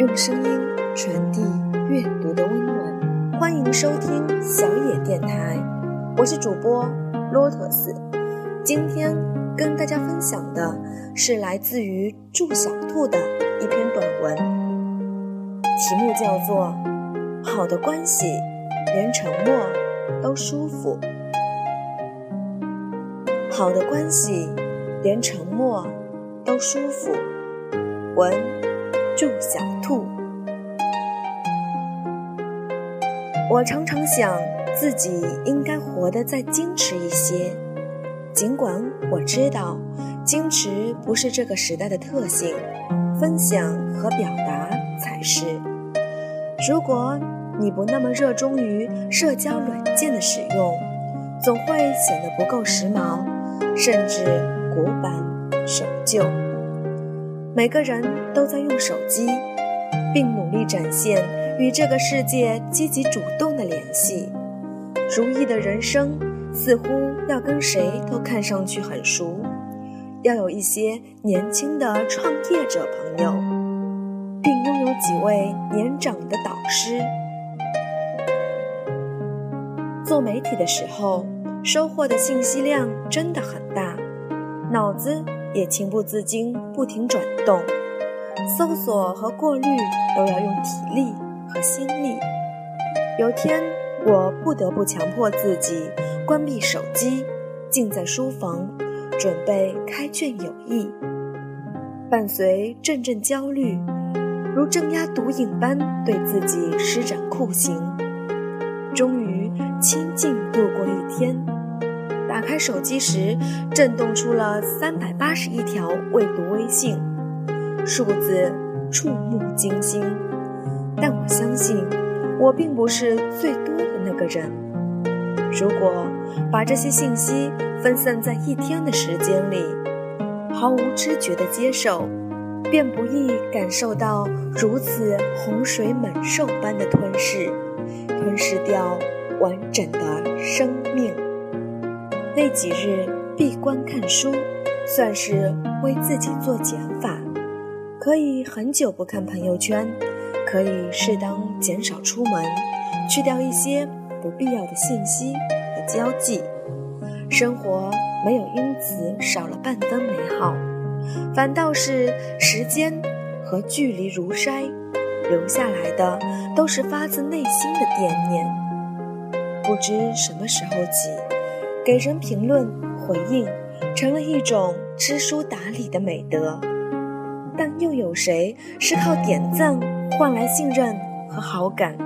用声音传递阅读的温暖，欢迎收听小野电台，我是主播骆驼斯。今天跟大家分享的是来自于祝小兔的一篇短文，题目叫做《好的关系连沉默都舒服》。好的关系连沉默都舒服。文。祝小兔，我常常想自己应该活得再矜持一些，尽管我知道矜持不是这个时代的特性，分享和表达才是。如果你不那么热衷于社交软件的使用，总会显得不够时髦，甚至古板守旧。每个人都在用手机，并努力展现与这个世界积极主动的联系。如意的人生似乎要跟谁都看上去很熟，要有一些年轻的创业者朋友，并拥有几位年长的导师。做媒体的时候，收获的信息量真的很大，脑子。也情不自禁不停转动，搜索和过滤都要用体力和心力。有天，我不得不强迫自己关闭手机，静在书房，准备开卷有益。伴随阵阵焦虑，如镇压毒瘾般对自己施展酷刑，终于清静度过一天。打开手机时，震动出了三百八十一条未读微信，数字触目惊心。但我相信，我并不是最多的那个人。如果把这些信息分散在一天的时间里，毫无知觉地接受，便不易感受到如此洪水猛兽般的吞噬，吞噬掉完整的生命。那几日闭关看书，算是为自己做减法。可以很久不看朋友圈，可以适当减少出门，去掉一些不必要的信息和交际。生活没有因此少了半分美好，反倒是时间和距离如筛，留下来的都是发自内心的惦念。不知什么时候起。给人评论回应，成了一种知书达理的美德。但又有谁是靠点赞换来信任和好感？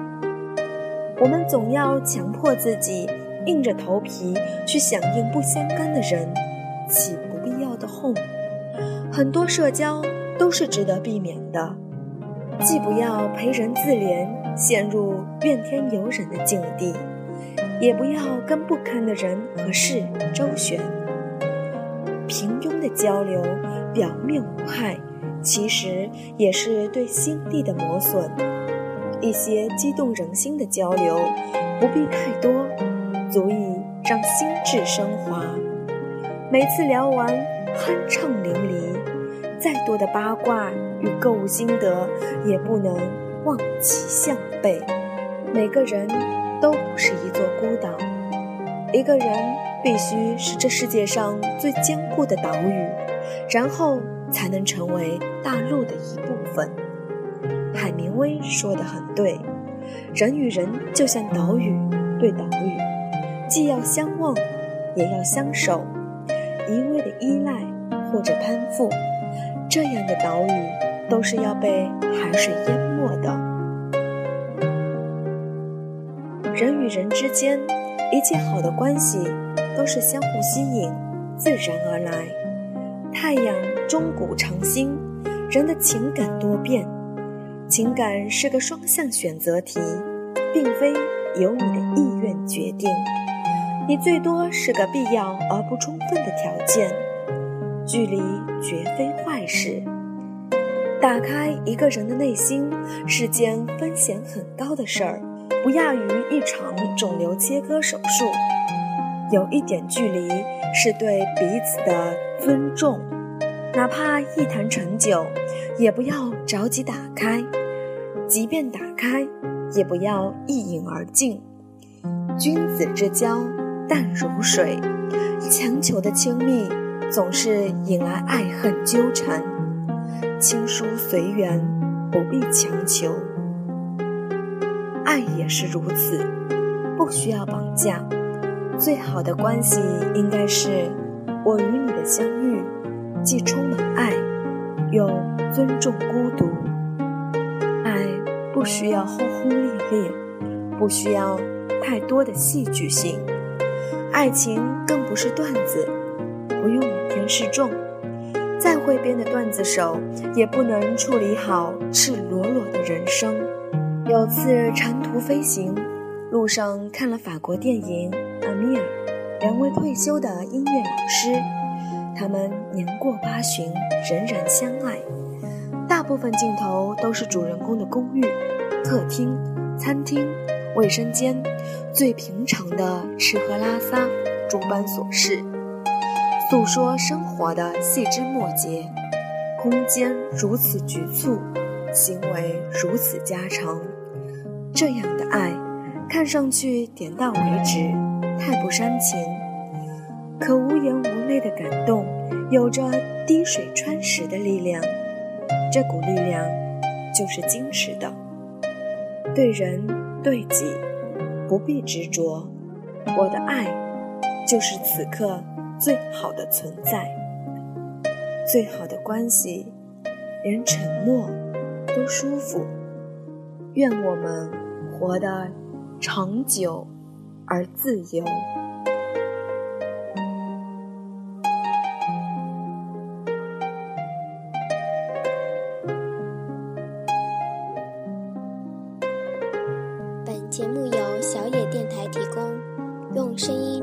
我们总要强迫自己硬着头皮去响应不相干的人起不必要的哄。很多社交都是值得避免的，既不要陪人自怜，陷入怨天尤人的境地。也不要跟不堪的人和事周旋。平庸的交流表面无害，其实也是对心地的磨损。一些激动人心的交流，不必太多，足以让心智升华。每次聊完，酣畅淋漓，再多的八卦与购物心得，也不能望其项背。每个人。都不是一座孤岛，一个人必须是这世界上最坚固的岛屿，然后才能成为大陆的一部分。海明威说的很对，人与人就像岛屿对岛屿，既要相望，也要相守。一味的依赖或者攀附，这样的岛屿都是要被海水淹没的。人与人之间，一切好的关系都是相互吸引、自然而来。太阳钟鼓长新，人的情感多变，情感是个双向选择题，并非由你的意愿决定。你最多是个必要而不充分的条件。距离绝非坏事。打开一个人的内心是件风险很高的事儿。不亚于一场肿瘤切割手术，有一点距离是对彼此的尊重，哪怕一坛陈酒，也不要着急打开，即便打开，也不要一饮而尽。君子之交淡如水，强求的亲密总是引来爱恨纠缠。亲疏随缘，不必强求。爱也是如此，不需要绑架。最好的关系应该是，我与你的相遇，既充满爱，又尊重孤独。爱不需要轰轰烈烈，不需要太多的戏剧性。爱情更不是段子，不用每天示众。再会编的段子手，也不能处理好赤裸裸的人生。有次长途飞行，路上看了法国电影。阿米尔，两位退休的音乐老师，他们年过八旬，仍然相爱。大部分镜头都是主人公的公寓、客厅、餐厅、卫生间，最平常的吃喝拉撒，诸般琐事，诉说生活的细枝末节。空间如此局促，行为如此家常，这样的爱，看上去点到为止。太不煽情，可无言无泪的感动，有着滴水穿石的力量。这股力量就是矜持的。对人对己，不必执着。我的爱，就是此刻最好的存在，最好的关系，连沉默都舒服。愿我们活得长久而自由。本节目由小野电台提供用声音